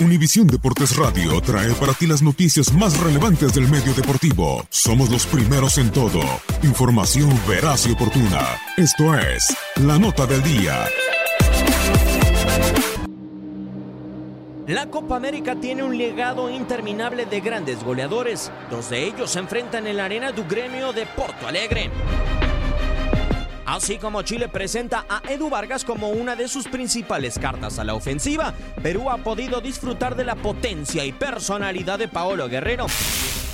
Univisión Deportes Radio trae para ti las noticias más relevantes del medio deportivo. Somos los primeros en todo. Información veraz y oportuna. Esto es La Nota del Día. La Copa América tiene un legado interminable de grandes goleadores. Dos de ellos se enfrentan en la arena du gremio de Porto Alegre. Así como Chile presenta a Edu Vargas como una de sus principales cartas a la ofensiva, Perú ha podido disfrutar de la potencia y personalidad de Paolo Guerrero.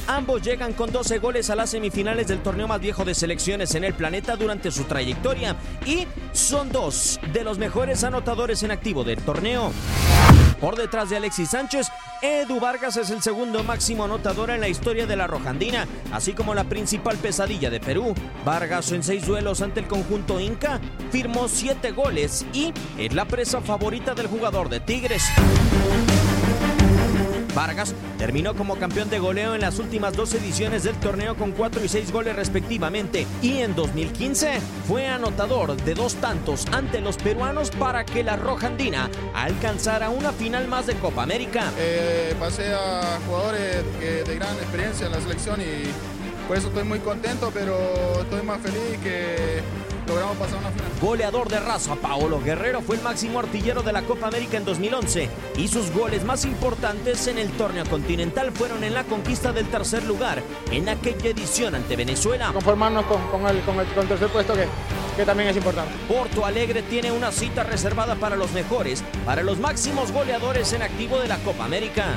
Ambos llegan con 12 goles a las semifinales del torneo más viejo de selecciones en el planeta durante su trayectoria y son dos de los mejores anotadores en activo del torneo. Por detrás de Alexis Sánchez, Edu Vargas es el segundo máximo anotador en la historia de la Rojandina, así como la principal pesadilla de Perú. Vargas en seis duelos ante el conjunto Inca firmó siete goles y es la presa favorita del jugador de Tigres. Vargas terminó como campeón de goleo en las últimas dos ediciones del torneo con 4 y 6 goles respectivamente y en 2015 fue anotador de dos tantos ante los peruanos para que la Roja Andina alcanzara una final más de Copa América. Eh, pasé a jugadores de gran experiencia en la selección y por eso estoy muy contento, pero estoy más feliz que logramos pasar una final. Goleador de raza, Paolo Guerrero fue el máximo artillero de la Copa América en 2011 y sus goles más importantes en el torneo continental fueron en la conquista del tercer lugar en aquella edición ante Venezuela. conformarnos con, con el, con el con el tercer puesto que, que también es importante. Porto Alegre tiene una cita reservada para los mejores, para los máximos goleadores en activo de la Copa América.